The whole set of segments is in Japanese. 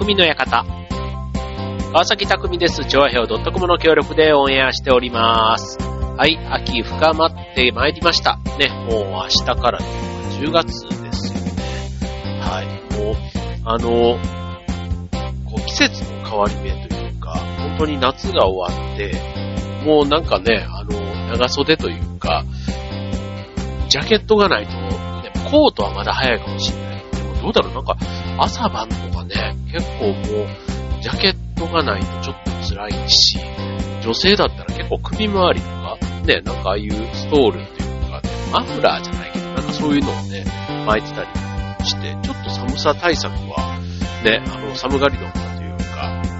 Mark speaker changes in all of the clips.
Speaker 1: 匠の館。川崎匠です。調和表 .com の協力でオンエアしております。はい、秋深まってまいりました。ね、もう明日から10月ですよね。はい、もう、あの、こう季節の変わり目というか、本当に夏が終わって、もうなんかね、あの、長袖というか、ジャケットがないと、ね、コートはまだ早いかもしれない。どうだろう、なんか朝晩とかね、結構もう、ジャケットがないとちょっと辛いし、女性だったら結構首周りとか、ね、なんかああいうストールっていうか、ね、マフラーじゃないけど、なんかそういうのをね、巻いてたりして、ちょっと寒さ対策は、ね、あの、寒がりの方というか、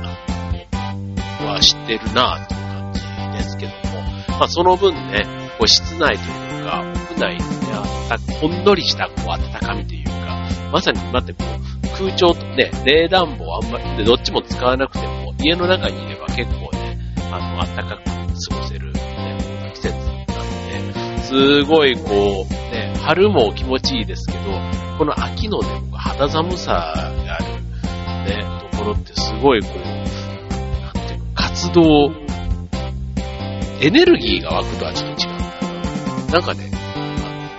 Speaker 1: は知ってるなっていう感じですけども、まあその分ね、こう室内というか、屋内であった、ほんのりしたこう暖かみというか、まさに今ってこう、空調とね、冷暖房あんまり、で、どっちも使わなくても、家の中にいれば結構ね、あの、暖かく過ごせる、ね、季節なので、すごいこう、ね、春も気持ちいいですけど、この秋のね、肌寒さがある、ね、ところってすごいこう、なんていうの、活動、エネルギーが湧くとはちょっと違うなんかね、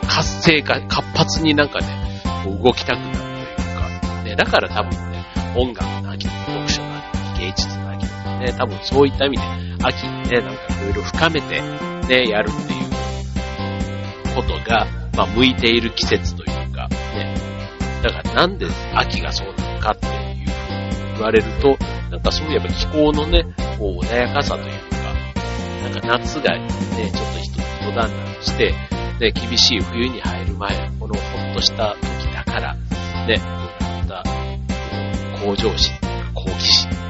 Speaker 1: 活性化、活発になんかね、動きたくなるというか、ね、だから多分ね、音楽の秋とか読書の秋とか芸術の秋とかね、多分そういった意味で秋にね、なんかいろいろ深めてね、やるっていうことが、まあ向いている季節というか、ね、だからなんで秋がそうなのかっていうふうに言われると、なんかそういえば気候のね、こう穏やかさというか、なんか夏がね、ちょっと一段落して、ね、厳しい冬に入る前このほっとした時から、ね、また、向上心とか好奇心とか、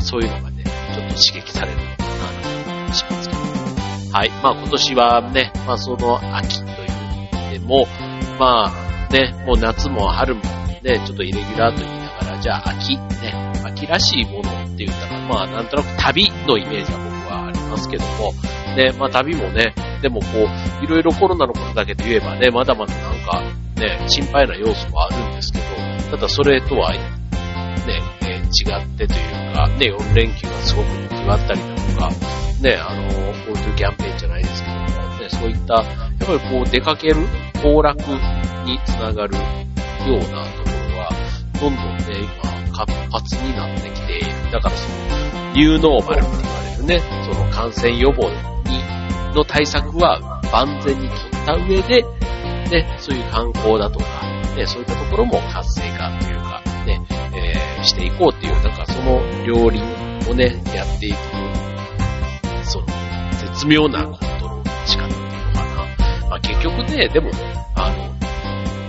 Speaker 1: そういうのがね、ちょっと刺激されるのかなと思しますけど。はい。まあ今年はね、まあその秋という意味でも、まあね、もう夏も春もね、ちょっとイレギュラーと言いながら、じゃあ秋、ね、秋らしいものって言ったら、まあなんとなく旅のイメージは僕はありますけども、ね、まあ旅もね、でもこう、いろいろコロナのことだけで言えばね、まだまだなんか、ね、心配な要素はあるんですけど、ただそれとは、ね、えー、違ってというか、ね、4連休がすごく決まったりだとか、ね、あの、GoTo キャンペーンじゃないですけども、ね、そういった、やっぱりこう出かける、行楽につながるようなところは、どんどんね、今、活発になってきている。だからその、ニューノーマルって言われるね、その感染予防の対策は万全に取った上で、ね、そういう観光だとか、ね、そういったところも活性化というか、ね、えー、していこうっていう、なんかその両輪をね、やっていく、その、絶妙なコントロールの仕方っていうのかな。まあ結局ね、でも、あの、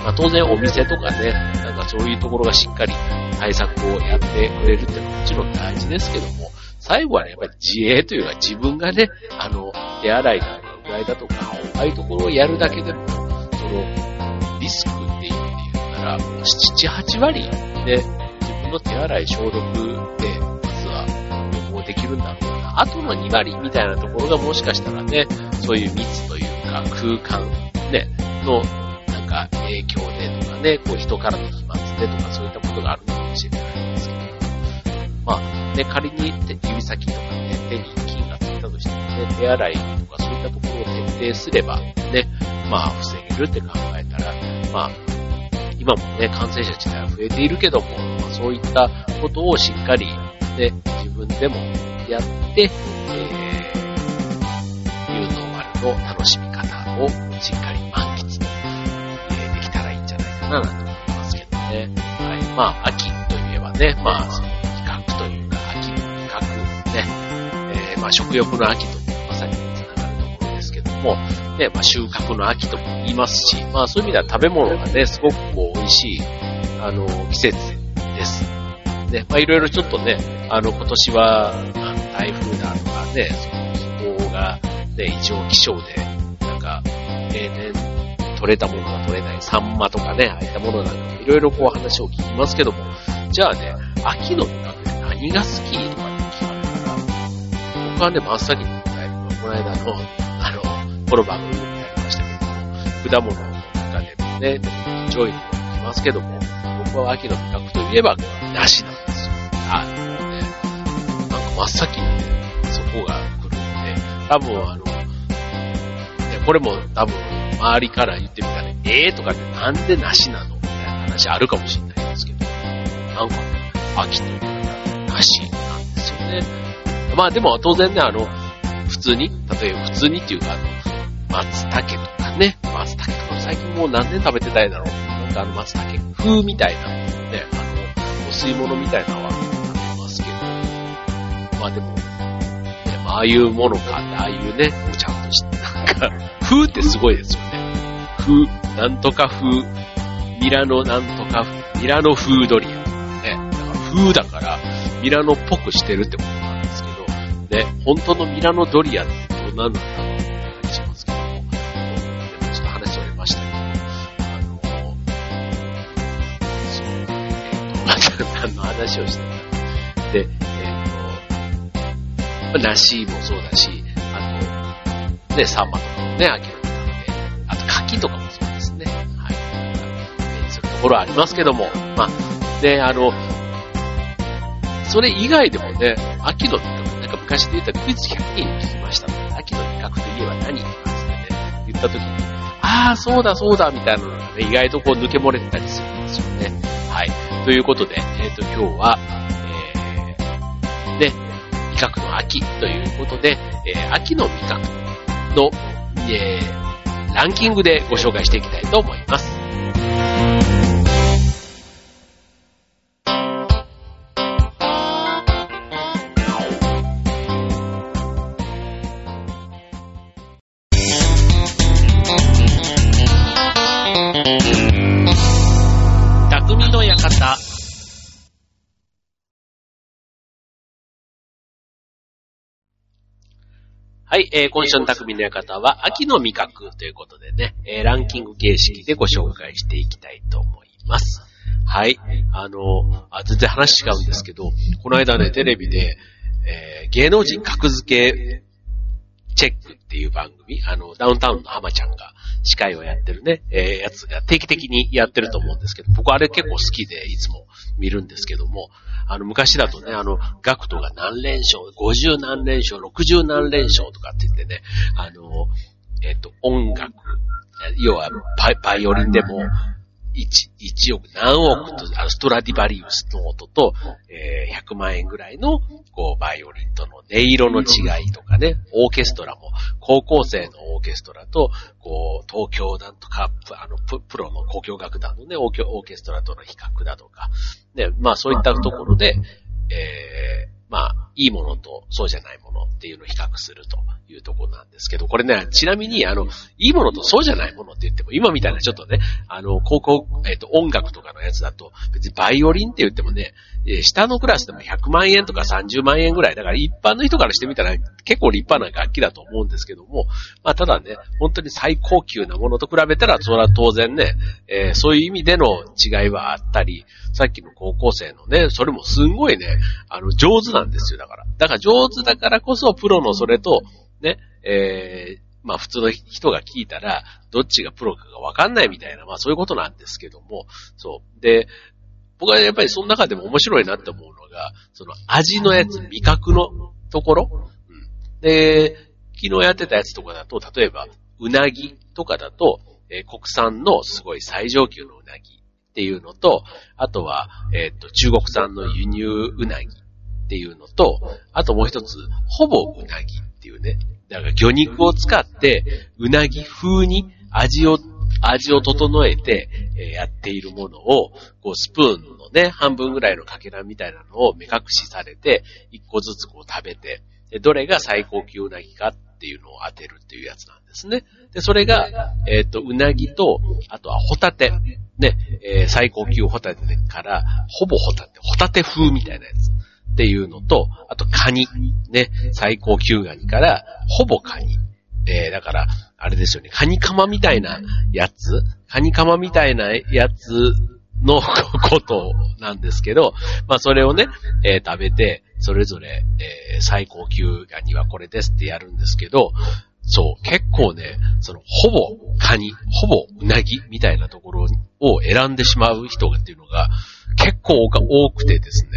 Speaker 1: まあ当然お店とかね、なんかそういうところがしっかり対策をやってくれるってのはもちろん大事ですけども、最後はね、やっぱり自衛というか自分がね、あの、手洗いだとか、うがいだとか、ああいうところをやるだけでも、その、リスクっていう意味で言ったら、7、8割で自分の手洗い消毒で、実は予防できるんだろうな。あとの2割みたいなところがもしかしたらね、そういう密というか空間、ね、の、なんか影響でとかね、こう人からの飛沫でとかそういったことがあるのかもしれないんですけど。まあ、ね、仮に指先とかね、手に菌がついたとしてもね、手洗いとかそういったところを徹底すれば、ね、まあ、防げるって考えたら、まあ、今もね、感染者自体は増えているけども、まあ、そういったことをしっかり、ね、自分でもやって、えー、ニューノーマルの楽しみ方をしっかり満喫、できたらいいんじゃないかな、なんて思いますけどね。はい。まあ、秋といえばね、まあ、その企画というか、秋の企画ね、えー、まあ食欲の秋も、ね、まあ収穫の秋とも言いますし、まあそういう意味では食べ物がね、すごくこう美味しい、あの、季節です。ね、まあいろいろちょっとね、あの今年は、あの台風だとかね、その気候がね、異常気象で、なんか、例年取れたものが取れない、サンマとかね、ああいったものなんかいろいろこう話を聞きますけども、じゃあね、秋の味覚で何が好きとかって聞かれたら僕はね、真っ先に答えるのは、この間、の、この番組でもやりましたけども、果物の中でもね、上位に来ますけども、僕は秋の味覚といえば、梨なんですよ。あのね、なんか真っ先にね、そこが来るんで、多分あの、ね、これも多分周りから言ってみたら、ねええー、とかってなんでなしなのみたいな話あるかもしれないですけど、なんかね、秋というか、なしなんですよね。まあでも当然ね、あの、普通に、例えば普通にっていうか、あの、松茸とかね、松茸とか最近もう何年食べてたいだろう。なんかあの松茸風みたいな、ね、あの、お吸い物みたいなのは食べますけど、まあでも、ね、ああいうものかって、ああいうね、こうちゃんとして、なんか、風ってすごいですよね。風、なんとか風、ミラノなんとか風、ミラノ風ドリアン。ね、だから風だから、ミラノっぽくしてるってことなんですけど、ね、本当のミラノドリアってどうなんだろう話をしてたで、えっ、ー、と、梨もそうだし、あと、ね、サンマとかもね、秋の味覚で、あと柿とかもそうですね。はい。えそういうところありますけども、まあ、ね、あの、それ以外でもね、秋の味覚、なんか昔で言ったクイズ100人聞きましたので、秋の味覚といえば何とかですね、言った時に、ああ、そうだそうだ、みたいなのがね、意外とこう抜け漏れてたりするんですよね。はい。ということで、えっ、ー、と、今日は、えー、ね、味覚の秋ということで、えー、秋の味覚の、えー、ランキングでご紹介していきたいと思います。はい、えー、今週の匠の館は秋の味覚ということでね、えー、ランキング形式でご紹介していきたいと思います。はい、あの、あ全然話違うんですけど、この間ね、テレビで、えー、芸能人格付けチェックっていう番組、あの、ダウンタウンの浜ちゃんが司会をやってるね、えー、やつが定期的にやってると思うんですけど、僕あれ結構好きでいつも見るんですけども、あの、昔だとね、あの、ガクトが何連勝、50何連勝、60何連勝とかって言ってね、あの、えっ、と、音楽、要はバイオリンでも、1、1億、何億と、あの、ストラディバリウスの音と、えー、100万円ぐらいの、こう、バイオリンとの音色の違いとかね、オーケストラも、高校生のオーケストラと、こう、東京なんとか、あの、プロの交響楽団のね、オーケストラとの比較だとか、ね、まあそういったところで、えー、まあ、いいものとそうじゃないものっていうのを比較するというところなんですけど、これね、ちなみに、あの、いいものとそうじゃないものって言っても、今みたいなちょっとね、あの、高校、えっ、ー、と、音楽とかのやつだと、別にバイオリンって言ってもね、えー、下のクラスでも100万円とか30万円ぐらい、だから一般の人からしてみたら結構立派な楽器だと思うんですけども、まあ、ただね、本当に最高級なものと比べたら、それは当然ね、えー、そういう意味での違いはあったり、さっきの高校生のね、それもすんごいね、あの、上手なんですよ、だから。だから上手だからこそ、プロのそれと、ね、えー、まあ普通の人が聞いたら、どっちがプロかがわかんないみたいな、まあそういうことなんですけども、そう。で、僕はやっぱりその中でも面白いなって思うのが、その味のやつ、味覚のところ、うん、で、昨日やってたやつとかだと、例えば、うなぎとかだと、えー、国産のすごい最上級のうなぎっていうのと、あとは、えっ、ー、と、中国産の輸入うなぎっていうのと、あともう一つ、ほぼうなぎっていうね。だから魚肉を使って、うなぎ風に味を、味を整えて、えやっているものを、こうスプーンのね、半分ぐらいのかけらみたいなのを目隠しされて、一個ずつこう食べて、でどれが最高級うなぎかっていうのを当てるっていうやつなんですね。で、それが、えっ、ー、と、うなぎと、あとはホタテ。ね、えー、最高級ホタテから、ほぼホタテ、ホタテ風みたいなやつ。っていうのと、あとカニ。ね、最高級ガニから、ほぼカニ。えー、だから、あれですよね、カニカマみたいなやつ？カニカマみたいなやつの ことなんですけど、まあそれをね、えー、食べて、それぞれ、えー、最高級ガニはこれですってやるんですけど、そう、結構ね、その、ほぼカニ、ほぼうなぎみたいなところを選んでしまう人がっていうのが結構多くてですね、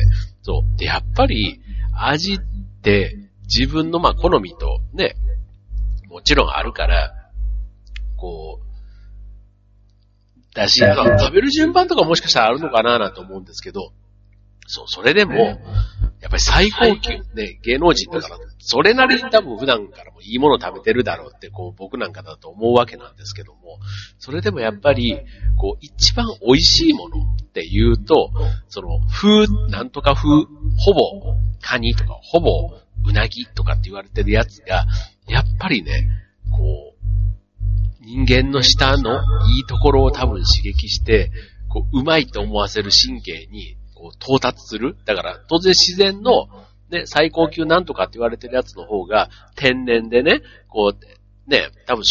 Speaker 1: そう。で、やっぱり、味って、自分のまあ好みとね、もちろんあるから、こう、だし、食べる順番とかもしかしたらあるのかななんて思うんですけど、そう、それでも、やっぱり最高級、ね、芸能人だから、それなりに多分普段からもいいもの食べてるだろうって、こう、僕なんかだと思うわけなんですけども、それでもやっぱり、こう、一番美味しいものって言うと、その、風、なんとか風、ほぼ、カニとか、ほぼ、うなぎとかって言われてるやつが、やっぱりね、こう、人間の舌のいいところを多分刺激して、こう、うまいと思わせる神経に、こう、到達する。だから、当然自然の、ね、最高級なんとかって言われてるやつの方が、天然でね、こう、ね、多分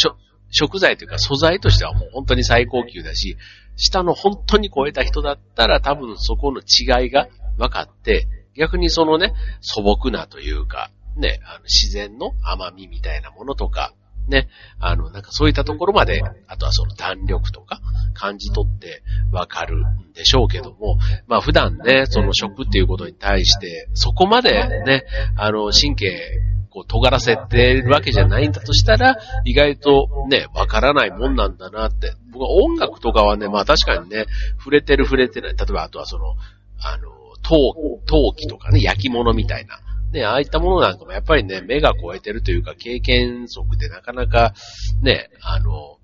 Speaker 1: 食材というか素材としてはもう本当に最高級だし、下の本当に超えた人だったら多分そこの違いが分かって、逆にそのね、素朴なというか、ね、あの自然の甘みみたいなものとか、ね、あの、なんかそういったところまで、あとはその弾力とか感じ取ってわかるんでしょうけども、まあ普段ね、その食っていうことに対して、そこまでね、あの、神経、こう、尖らせてるわけじゃないんだとしたら、意外とね、わからないもんなんだなって。僕は音楽とかはね、まあ確かにね、触れてる触れてない。例えばあとはその、あの、陶陶器とかね、焼き物みたいな。ね、ああいったものなんかもやっぱりね、目が超えてるというか、経験則でなかなか、ね、あの、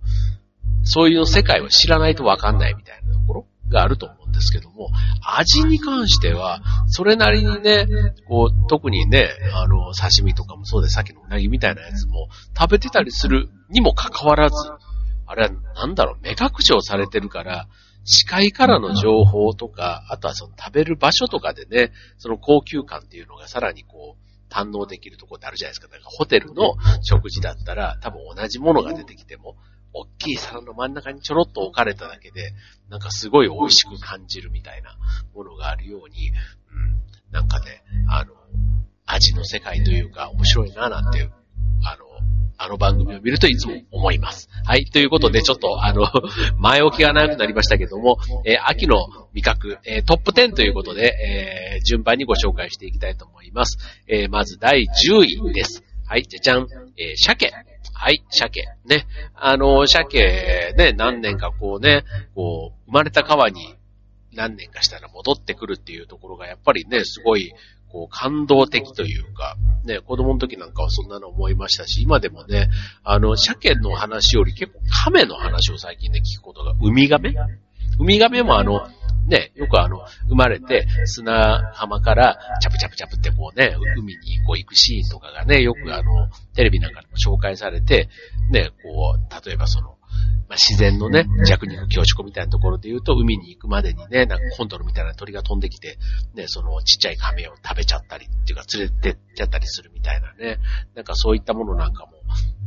Speaker 1: そういう世界を知らないとわかんないみたいなところがあると思うんですけども、味に関しては、それなりにね、こう、特にね、あの、刺身とかもそうで、さっきのうなぎみたいなやつも食べてたりするにもかかわらず、あれはなんだろう、目隠しをされてるから、視界からの情報とか、あとはその食べる場所とかでね、その高級感っていうのがさらにこう、堪能できるところってあるじゃないですか。だからホテルの食事だったら、多分同じものが出てきても、大きい皿の真ん中にちょろっと置かれただけで、なんかすごい美味しく感じるみたいなものがあるように、うん、なんかね、あの、味の世界というか面白いななんてあの、あの番組を見るといつも思います。はい。ということで、ちょっと、あの、前置きが長くなりましたけども、えー、秋の味覚、えー、トップ10ということで、えー、順番にご紹介していきたいと思います。えまず第10位です。はい、じゃじゃん。え鮭。はい、鮭。ね。あの、鮭、ね、何年かこうね、こう、生まれた川に何年かしたら戻ってくるっていうところが、やっぱりね、すごい、こう、感動的というか、ね、子供の時なんかはそんなの思いましたし、今でもね、あの、鮭の話より結構亀の話を最近ね、聞くことが、ウミガメ？ウミガメもあの、ね、よくあの、生まれて砂浜からチャプチャプチャプってこうね、海にこう行くシーンとかがね、よくあの、テレビなんかでも紹介されて、ね、こう、例えばその、まあ、自然のね、弱肉強食みたいなところで言うと、海に行くまでにね、なんかコントロみたいな鳥が飛んできて、ね、そのちっちゃい亀を食べちゃったりっていうか連れてっちゃったりするみたいなね、なんかそういったものなんかも、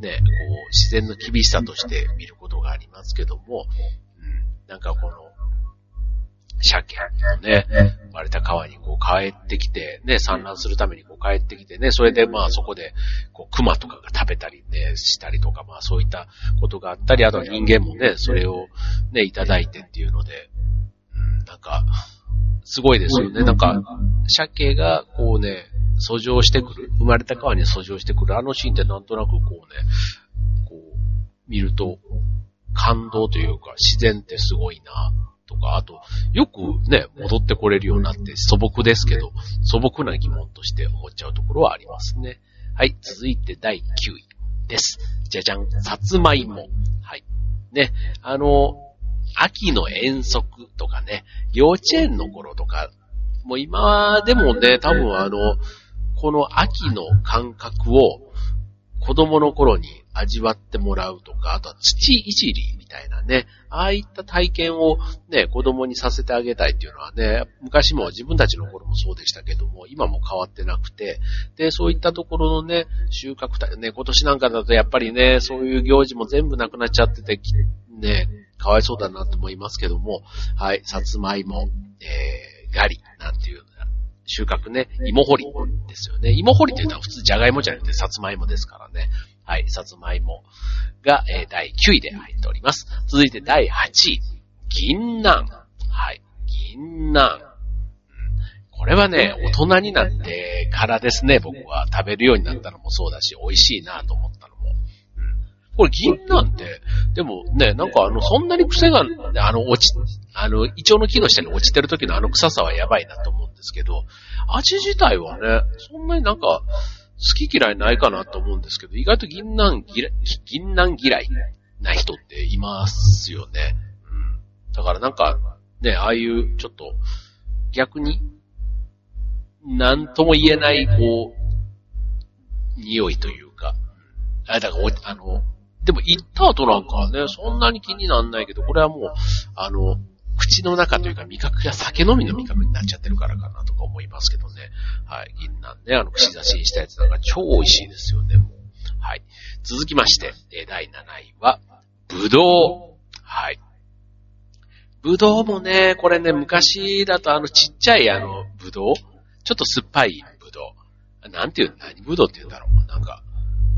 Speaker 1: ね、こう、自然の厳しさとして見ることがありますけども、うん、なんかこの、鮭のね、生まれた川にこう帰ってきて、ね、産卵するためにこう帰ってきてね、それでまあそこで、こう、熊とかが食べたりね、したりとか、まあそういったことがあったり、あとは人間もね、それをね、いただいてっていうので、うん、なんか、すごいですよね。なんか、鮭がこうね、遡上してくる、生まれた川に遡上してくる、あのシーンってなんとなくこうね、こう、見ると、感動というか、自然ってすごいな、とか、あと、よくね、戻ってこれるようになって素朴ですけど、素朴な疑問として思っちゃうところはありますね。はい、続いて第9位です。じゃじゃん、さつまいも。はい。ね、あの、秋の遠足とかね、幼稚園の頃とか、もう今でもね、多分あの、この秋の感覚を子供の頃に味わってもらうとか、あとは土いじりみたいなね、ああいった体験をね、子供にさせてあげたいっていうのはね、昔も自分たちの頃もそうでしたけども、今も変わってなくて、で、そういったところのね、収穫体、ね、今年なんかだとやっぱりね、そういう行事も全部なくなっちゃってて、ね、かわいそうだなと思いますけども、はい、さつまいも、えー、ガリ、なんていう収穫ね、芋掘りですよね。芋掘りっていうのは普通じゃがいもじゃなくてさつまいもですからね。はい、さつまいもが、えー、第9位で入っております。続いて第8位、銀杏。はい、銀杏。うん、ここれはね、大人になってからですね、僕は食べるようになったのもそうだし、美味しいなと思ったの。これ銀なんて、でもね、なんかあの、そんなに癖が、あの、落ち、あの、胃腸の木の下に落ちてる時のあの臭さはやばいなと思うんですけど、味自体はね、そんなになんか、好き嫌いないかなと思うんですけど、意外と銀杏嫌い、銀杏嫌いな人っていますよね。うん。だからなんか、ね、ああいうちょっと、逆に、なんとも言えない、こう、匂いというか、あ、だから、あの、でも行った後なんかはね、そんなに気になんないけど、これはもう、あの、口の中というか味覚が酒飲みの味覚になっちゃってるからかなとか思いますけどね。はい。銀杏ね、あの、串刺しにしたやつなんか超美味しいですよね、もう。はい。続きまして、第7位は、ぶどう。はい。ぶどうもね、これね、昔だとあのちっちゃいあの、ぶどうちょっと酸っぱいぶどう。なんていう、何ぶどうって言うんだろう。なんか、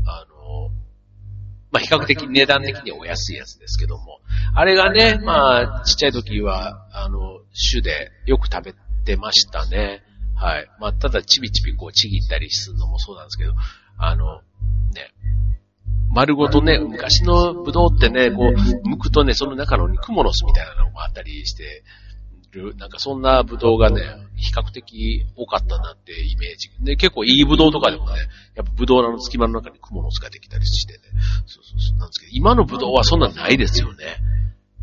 Speaker 1: あの、まあ、比較的値段的にお安いやつですけども。あれがね、まあ、ちっちゃい時は、あの、種でよく食べてましたね。はい。まあ、ただちびちびこうちぎったりするのもそうなんですけど、あの、ね、丸ごとね、昔のブドウってね、こう、剥くとね、その中のクモの巣みたいなのもあったりしてる、なんかそんなブドウがね、比較的多かったなってイメージ。で、結構いいブドウとかでもね、やっぱブドウの隙間の中にクモの巣ができたりしてね、そうそうそうなんですけど、今のブドウはそんなないですよね。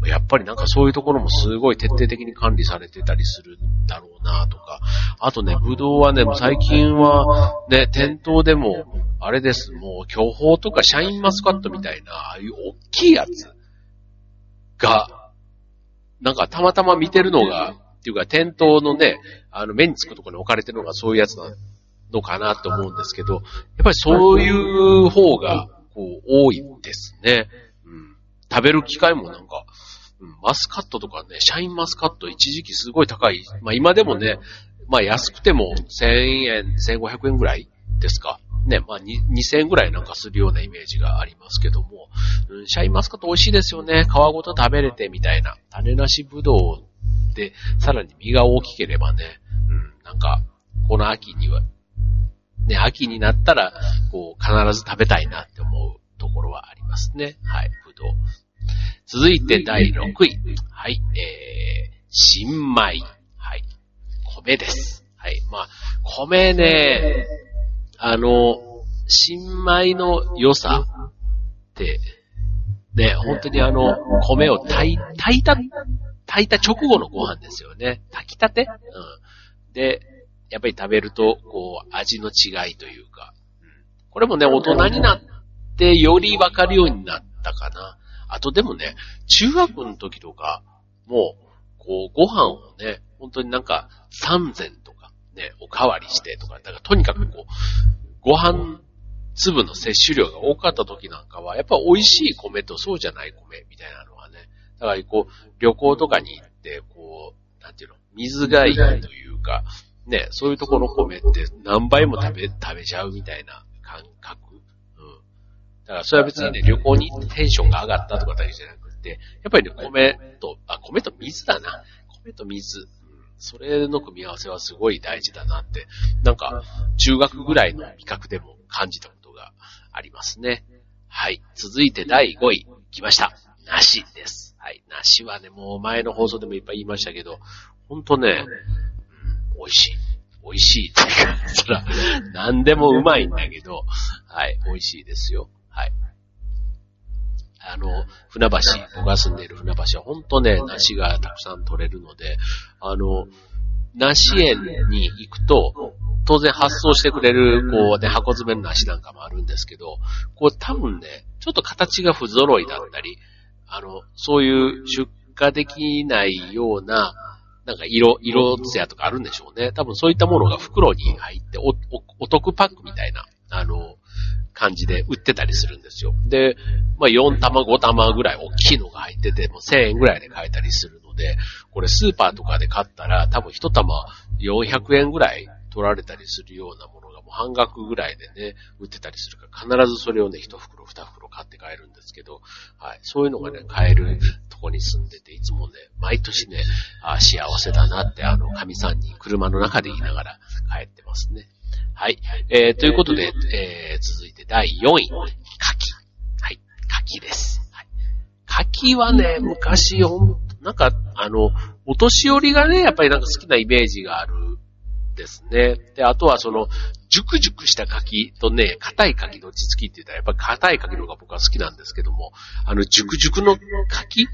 Speaker 1: やっぱりなんかそういうところもすごい徹底的に管理されてたりするんだろうなとか。あとね、ブドウはね、最近はね、店頭でも、あれです、もう巨峰とかシャインマスカットみたいな、ああいう大きいやつが、なんかたまたま見てるのが、っていうか店頭のね、あの目につくところに置かれてるのがそういうやつなのかなと思うんですけど、やっぱりそういう方が、こう、多いですね。うん。食べる機会もなんか、うん、マスカットとかね、シャインマスカット一時期すごい高い。まあ今でもね、まあ安くても1000円、1500円ぐらいですか。ね、まあ2000円ぐらいなんかするようなイメージがありますけども、うん、シャインマスカット美味しいですよね。皮ごと食べれてみたいな。種なしぶどうで、さらに実が大きければね、うん、なんか、この秋には、ね、秋になったら、こう、必ず食べたいなって思うところはありますね。はい、ぶどう。続いて第6位。はい、えー、新米。はい、米です。はい、まあ、米ね、あの、新米の良さって、ね、本当にあの、米を炊い炊いた、炊いた直後のご飯ですよね。炊きたて？うん。で、やっぱり食べると、こう、味の違いというか、これもね、大人になってよりわかるようになったかな。あとでもね、中学の時とか、もう、こう、ご飯をね、本当になんか、三膳とか、ね、おかわりしてとか、だからとにかくこう、ご飯粒の摂取量が多かった時なんかは、やっぱ美味しい米とそうじゃない米みたいなのはね、だからこう、旅行とかに行って、こう、なんていうの、水がいいというか、ね、そういうところの米って何倍も食べ、食べちゃうみたいな感覚うんだからそれは別にね、旅行に行ってテンションが上がったとかだけじゃなくて、やっぱりね、米と、あ、米と水だな。米と水。それの組み合わせはすごい大事だなって、なんか、中学ぐらいの味覚でも感じたことがありますね。はい。続いて第5位。来ました。梨です。はい。梨はね、もう前の放送でもいっぱい言いましたけど、ほんとね、うん、美味しい。美味しいっていうか、そら、何でもうまいんだけど、はい、美味しいですよ。はい。あの、船橋、僕が住んでいる船橋は本当ね、梨がたくさん取れるので、あの、梨園に行くと、当然発送してくれる、こうね、箱詰めの梨なんかもあるんですけど、こう多分ね、ちょっと形が不揃いだったり、あの、そういう出荷できないような、なんか色、色艶とかあるんでしょうね。多分そういったものが袋に入ってお、お、お得パックみたいな、あの、感じで売ってたりするんですよ。で、まあ4玉5玉ぐらい大きいのが入ってて、もう1000円ぐらいで買えたりするので、これスーパーとかで買ったら多分1玉400円ぐらい取られたりするようなものがもう半額ぐらいでね、売ってたりするから、必ずそれをね、1袋2袋買って帰るんですけど、はい。そういうのがね、買えるとこに住んでて、いつもね、毎年ね、あ幸せだなって、あの、神さんに車の中で言いながら帰ってますね。はい。えー、ということで、えー、続いて第4位、牡蠣。はい。牡蠣です。はい。牡蠣はね、昔、ほんなんか、あの、お年寄りがね、やっぱりなんか好きなイメージがあるですね。で、あとはその、熟熟した柿とね、硬い柿どっち好きって言ったら、やっぱり硬い柿の方が僕は好きなんですけども、あの、熟熟の柿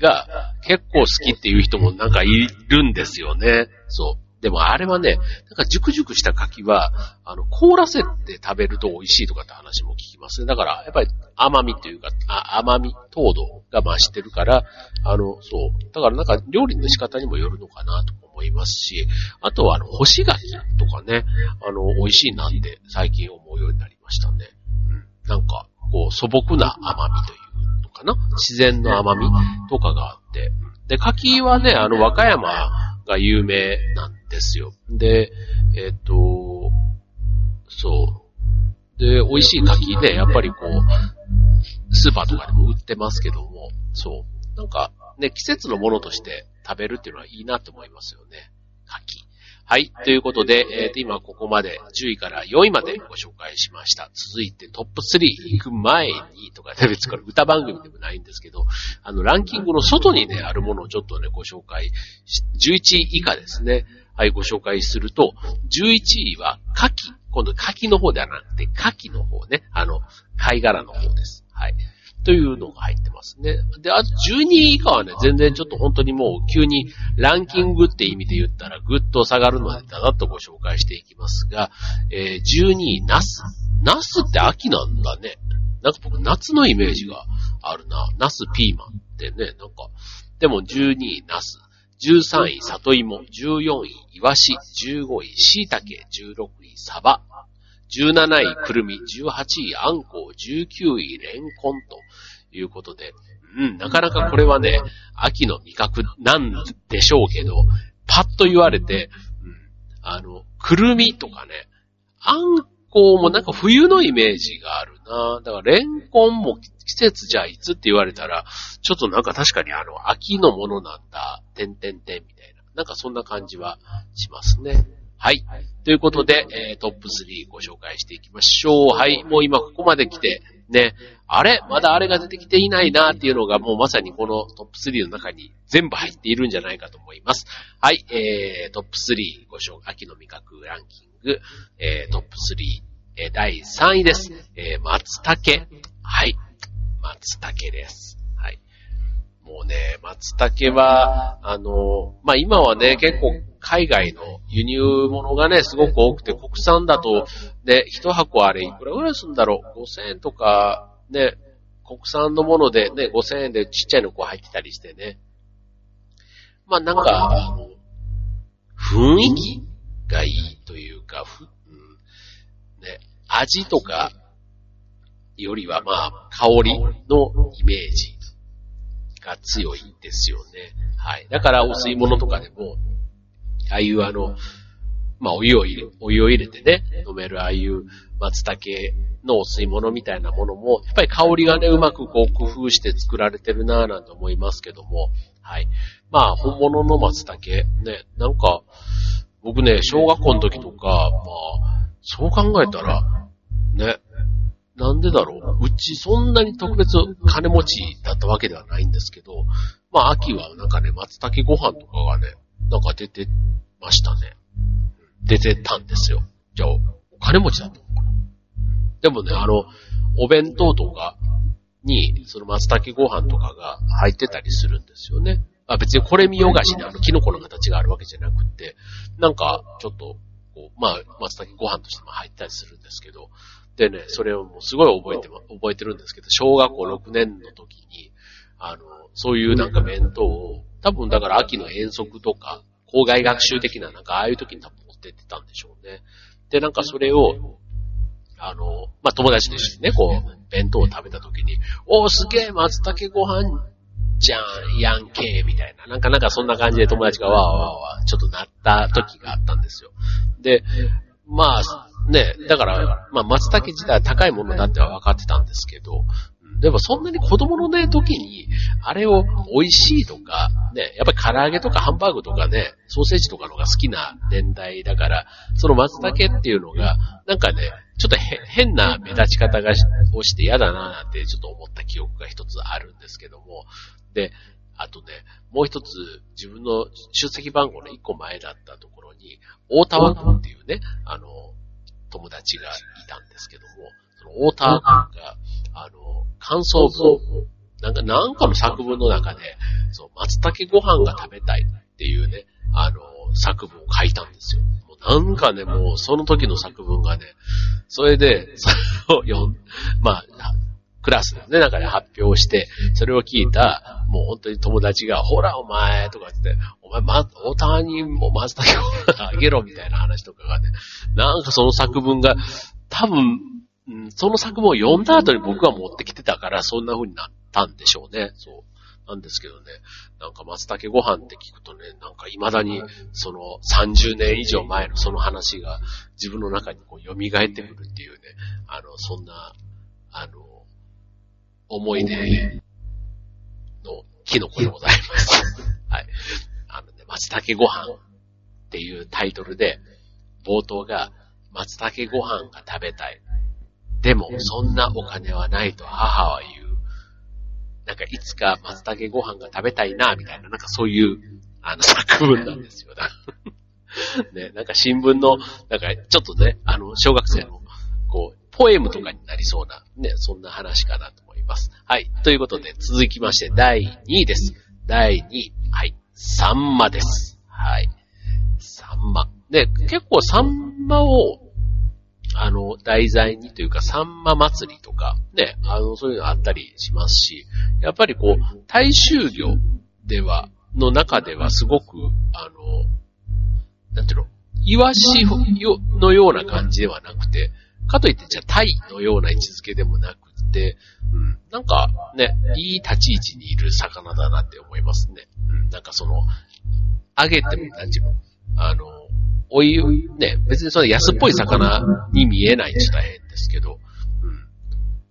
Speaker 1: が結構好きっていう人もなんかいるんですよね。そう。でもあれはね、なんか熟熟した柿は、あの、凍らせて食べると美味しいとかって話も聞きますね。だから、やっぱり甘みというか、甘み、糖度が増してるから、あの、そう。だからなんか料理の仕方にもよるのかなと思いますし、あとはあの、干し柿とかね、あの、美味しいなって最近思うようになりましたね。うん。なんか、こう、素朴な甘みというのかな？自然の甘みとかがあって。で、柿はね、あの、和歌山が有名なんですよ。で、えっ、と、そう。で、美味しい柿ね、やっぱりこう、スーパーとかでも売ってますけども、そう。なんか、ね、季節のものとして食べるっていうのはいいなと思いますよね。柿。はい。ということで、えー、と今ここまで10位から4位までご紹介しました。続いてトップ3行く前にとか、ね、別にこれ歌番組でもないんですけど、あの、ランキングの外にね、あるものをちょっとね、ご紹介し、11位以下ですね。はい、ご紹介すると、11位は牡蠣。今度牡蠣の方ではなくて、牡蠣の方ね。あの、貝殻の方です。はい。というのが入ってますね。で、あと12位以下はね、全然ちょっと本当にもう急にランキングって意味で言ったらぐっと下がるので、だだっとご紹介していきますが、えー、12位、ナス。ナスって秋なんだね。なんか僕夏のイメージがあるな。ナスピーマンってね、なんか。でも12位、ナス。13位、里芋。14位、イワシ。15位、椎茸。16位、サバ。17位、くるみ。18位、あんこう。19位、レンコンということで。うん、なかなかこれはね、秋の味覚なんでしょうけど、パッと言われて、うん、あの、くるみとかね、あんこうもなんか冬のイメージがあるな。だからレンコンも季節じゃあいつって言われたら、ちょっとなんか確かにあの、秋のものなんだ、てんてんてんみたいな。なんかそんな感じはしますね。はい。ということで、えー、トップ3ご紹介していきましょう。はい。もう今ここまで来て、ね、あれ？まだあれが出てきていないなっていうのがもうまさにこのトップ3の中に全部入っているんじゃないかと思います。はい。えー、トップ3ご紹介、秋の味覚ランキング、えー、トップ3、えー、第3位です。えー、松茸。はい。松茸です。はい。もうね、松茸は、あの、まあ、今はね、結構海外の輸入物がね、すごく多くて、国産だと、ね、一箱あれいくらぐらいするんだろう ?5000 円とか、ね、国産のものでね、5000円でちっちゃいのこう入ってたりしてね。まあ、なんか、あの、雰囲気がいいというか、味とかよりはまあ、香りのイメージが強いんですよね。はい。だからお吸い物とかでも、ああいうあの、まあお湯を入れ、お湯を入れてね、飲めるああいう松茸のお吸い物みたいなものも、やっぱり香りがね、うまくこう工夫して作られてるなぁなんて思いますけども、はい。まあ本物の松茸、ね、なんか、僕ね、小学校の時とか、まあ、そう考えたら、ね、なんでだろう。うちそんなに特別金持ちだったわけではないんですけど、まあ秋はなんかね、松茸ご飯とかがね、なんか出てましたね。出てたんですよ。じゃあ、お金持ちだったのかな。でもね、あの、お弁当とかに、その松茸ご飯とかが入ってたりするんですよね。あ別にこれ見よがしにあの、キノコの形があるわけじゃなくて、なんか、ちょっと、こう、まあ、松茸ご飯としても入ったりするんですけど、でね、それをもうすごい覚えてま、覚えてるんですけど、小学校6年の時に、あの、そういうなんか弁当を、多分だから秋の遠足とか、校外学習的ななんかああいう時に多分持ってってたんでしょうね。で、なんかそれを、あの、まあ、友達と一緒にね、こう、弁当を食べた時に、おーすげえ松茸ご飯じゃん、やんけみたいな。なんかなんかそんな感じで友達がわーわーわーちょっとなった時があったんですよ。で、まあ、ね、だから、まあ、松茸自体は高いものだっては分かってたんですけど、でもそんなに子供のね、時に、あれを美味しいとか、ね、やっぱり唐揚げとかハンバーグとかね、ソーセージとかのが好きな年代だから、その松茸っていうのが、なんかね、ちょっと変な目立ち方がをして嫌だななんてちょっと思った記憶が一つあるんですけども、で、あとね、もう一つ自分の出席番号の一個前だったところに、大田枠っていうね、あの、友達がいたんですけども、その大田枠が、あの、感想文なんか、なんかの作文の中で、そう、松茸ご飯が食べたいっていうね、あの、作文を書いたんですよ。もうなんかね、もうその時の作文がね、それで、それを読ん、まあ、クラスでね、中で発表して、それを聞いた、もう本当に友達が、ほらお前とか言って、お前ま、大谷にも松茸をあげろみたいな話とかがね、なんかその作文が、多分、その作文を読んだ後に僕が持ってきてたから、そんな風になったんでしょうね。そう。なんですけどね、なんか松茸ご飯って聞くとね、なんか未だにその30年以上前のその話が自分の中にこう蘇ってくるっていうね、あの、そんな、あの、思い出のキノコでございます。はい。あのね、松茸ご飯っていうタイトルで、冒頭が、松茸ご飯が食べたい。でも、そんなお金はないと母は言う。なんか、いつか松茸ご飯が食べたいな、みたいな、なんかそういう、あの、作文なんですよ。ね、なんか新聞の、なんか、ちょっとね、あの、小学生の、こう、ポエムとかになりそうな、ね、そんな話かなとます。はい。ということで、続きまして、第2位です。第2位。はい。サンマです。はい。サンマ。で、結構サンマを、あの、題材にというか、サンマ祭りとか、ね、あの、そういうのあったりしますし、やっぱりこう、大衆魚では、の中ではすごく、あの、なんていうの、イワシのような感じではなくて、かといってじゃあタイのような位置づけでもなく、うん、なんかね、いい立ち位置にいる魚だなって思いますね。うん、なんかその、揚げても何時も、あの、お湯、ね、別にその安っぽい魚に見えないって言ったら変ですけど、うん、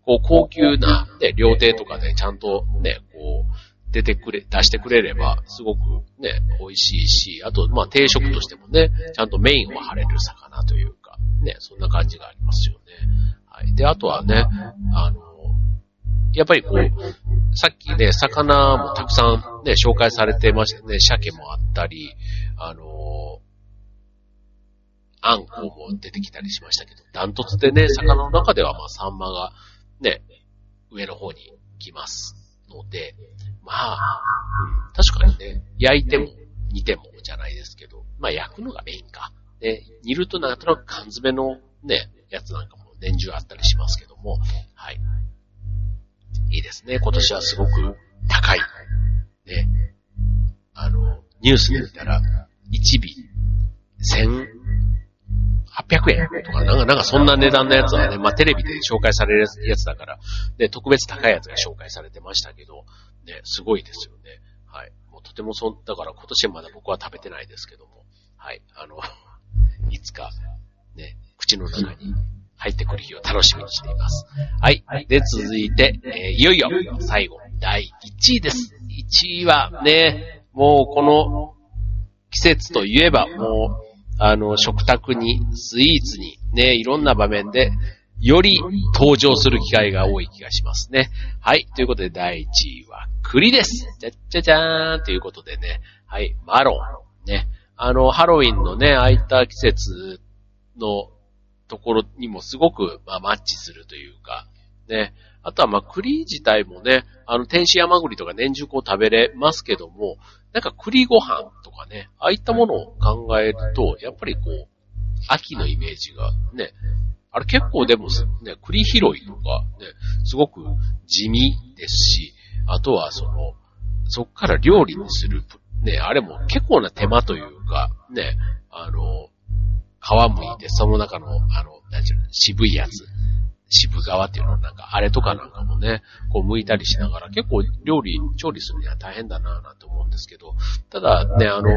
Speaker 1: こう高級な、ね、料亭とかでちゃんとね、こう、出てくれ、出してくれれば、すごくね、美味しいし、あと、まあ定食としてもね、ちゃんとメインを張れる魚というか、ね、そんな感じがありますよね。はい。で、あとはね、あの、やっぱりこう、さっきね、魚もたくさんね、紹介されてましたね。鮭もあったり、あのあんこも出てきたりしましたけど、ダントツでね、魚の中ではまあサンマがね、上の方に来ますので、まあ、確かにね、焼いても煮てもじゃないですけど、まあ焼くのがメインか。ね、煮るとなんとなく缶詰のね、やつなんかも年中あったりしますけども、はい。いいですね。今年はすごく高い。ね。あの、ニュースで見たら、1尾、1800円とか、なんか、なんかそんな値段のやつはね、まあテレビで紹介されるやつだから、ね、特別高いやつが紹介されてましたけど、ね、すごいですよね。はい。もうとてもそん、だから今年まだ僕は食べてないですけども、はい。あの、いつか、ね、口の中に入ってくる日を楽しみにしています。はい。で、続いて、えー、いよいよ、最後、第1位です。1位はね、もうこの季節といえば、もう、あの、食卓に、スイーツに、ね、いろんな場面で、より登場する機会が多い気がしますね。はい。ということで、第1位は栗です。じゃっちゃじゃーんということでね。はい。マロン。ね。あの、ハロウィンのね、ああいった季節のところにもすごく、まあ、マッチするというか、ね。あとは、ま、栗自体もね、あの、天使山栗とか年中こう食べれますけども、なんか栗ご飯とかね、ああいったものを考えると、やっぱりこう、秋のイメージがね、あれ結構でもね、栗拾いとかね、すごく地味ですし、あとはその、そっから料理にする、ね、あれも結構な手間というか、ね、あの、皮むいて、その中の、あの、なんちゅうの、渋いやつ。渋皮っていうのなんか、あれとかなんかもね、こう剥いたりしながら、結構料理、調理するには大変だなぁなんて思うんですけど、ただね、あの、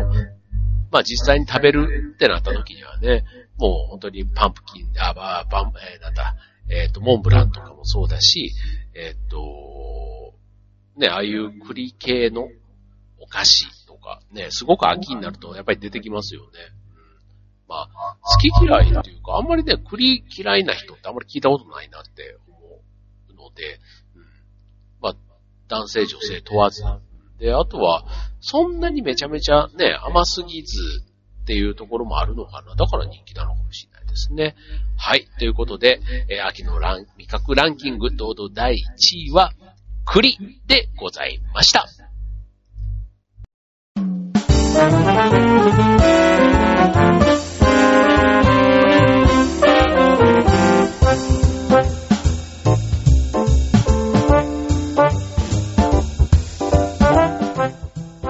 Speaker 1: まあ、実際に食べるってなった時にはね、もう本当にパンプキン、あ、ば、バン、えー、なんだ、えっ、ー、と、モンブランとかもそうだし、えっ、ー、と、ね、ああいう栗系のお菓子とか、ね、すごく秋になるとやっぱり出てきますよね。うんまあ、き嫌いっていうか、あんまりね、栗嫌いな人ってあんまり聞いたことないなって思うので、うん、まあ、男性女性問わず。で、あとは、そんなにめちゃめちゃね、甘すぎずっていうところもあるのかな。だから人気なのかもしれないですね。はい。ということで、えー、秋のラン味覚ランキング堂々第1位は、栗でございました。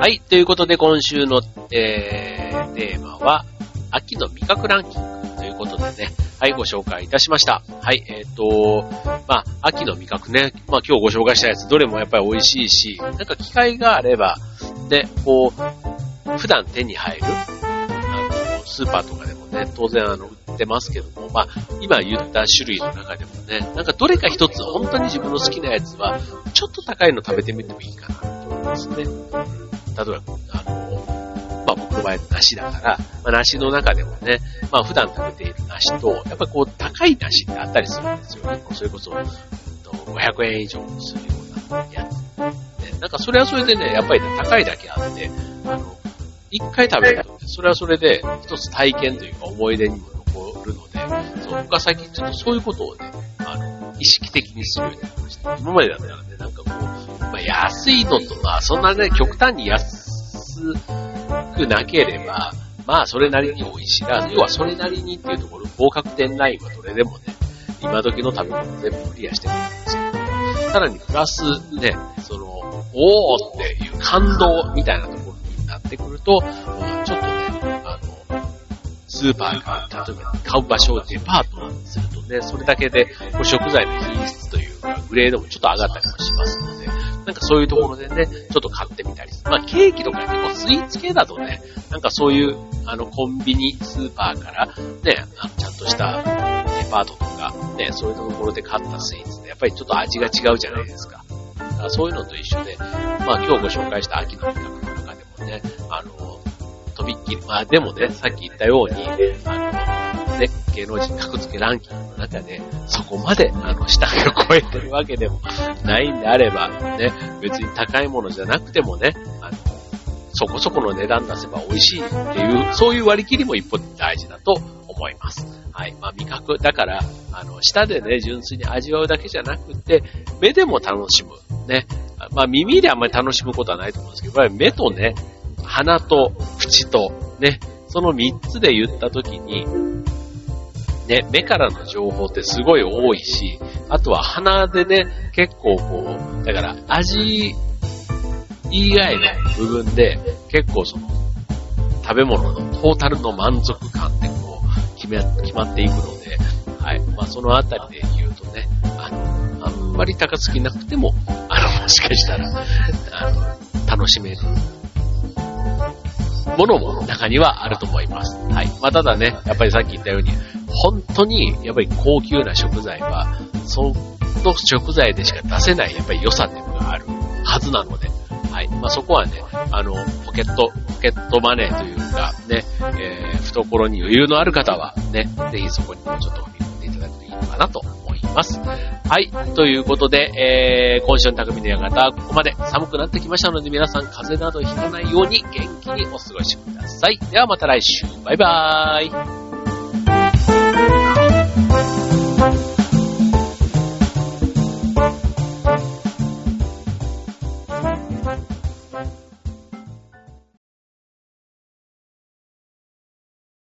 Speaker 1: はい。ということで、今週の、えー、テーマは、秋の味覚ランキングということでね、はい、ご紹介いたしました。はい、えっ、ー、と、まあ、秋の味覚ね、まあ今日ご紹介したやつ、どれもやっぱり美味しいし、なんか機会があれば、で、こう、普段手に入る、あの、スーパーとかでもね、当然あの、売ってますけども、まあ、今言った種類の中でもね、なんかどれか一つ、本当に自分の好きなやつは、ちょっと高いの食べてみてもいいかなと思いますね。例えば、あの、まあ僕の場合梨だから、まあ梨の中でもね、まあ普段食べている梨と、やっぱりこう高い梨ってあったりするんですよね。それこそ、500円以上するようなやつ。ね、なんかそれはそれでね、やっぱりね、高いだけあって、あの、一回食べると、ね、それはそれで一つ体験というか思い出にも残るので、そう、僕は最近ちょっとそういうことをね、あの、意識的にするようになりました。今までだったらね、なんかこう、まあ、安いのとか、そんなね、極端に安くなければ、まあ、それなりに美味しいな。要は、それなりにっていうところ、合格点ラインはどれでもね、今時の食べ物全部クリアしてくるんですけど、さらにプラスね、その、おーっていう感動みたいなところになってくると、ちょっとね、あの、スーパーが、例えば買う場所をデパートにするとね、それだけで食材の品質というか、グレードもちょっと上がったりもしますので、なんかそういうところでね、ちょっと買ってみたりする。まあケーキとかね、スイーツ系だとね、なんかそういう、あの、コンビニ、スーパーから、ね、あのちゃんとしたデパートとか、ね、そういうところで買ったスイーツって、やっぱりちょっと味が違うじゃないですか。だからそういうのと一緒で、まあ今日ご紹介した秋の味覚の中でもね、あの、とびっきり、まあでもね、さっき言ったように、あの、芸能人格付けランキングの中で、そこまで、あの、下が超えてるわけでもないんであれば、ね、別に高いものじゃなくてもね、あの、そこそこの値段出せば美味しいっていう、そういう割り切りも一歩大事だと思います。はい。まあ味覚、だから、あの、舌でね、純粋に味わうだけじゃなくて、目でも楽しむ。ね。まあ耳であんまり楽しむことはないと思うんですけど、やっぱり目とね、鼻と口と、ね、その三つで言ったときに、ね、目からの情報ってすごい多いし、あとは鼻でね、結構こう、だから味以外の部分で結構その、食べ物のトータルの満足感ってこう、決め、決まっていくので、はい。まあそのあたりで言うとね、あの、あんまり高すぎなくても、あの、もしかしたら、あの、楽しめるものも中にはあると思います。はい。まあ、ただね、やっぱりさっき言ったように、本当にやっぱり高級な食材は、その食材でしか出せないやっぱり良さっていうのがあるはずなので、はい。まあ、そこはね、あの、ポケット、ポケットマネーというか、ね、えー、懐に余裕のある方は、ね、ぜひそこにもちょっと踏み込んでいただくといいのかなと思います。はい。ということで、えー、今週の匠の館はここまで寒くなってきましたので、皆さん風邪などひかないように元気にお過ごしください。ではまた来週。バイバーイ。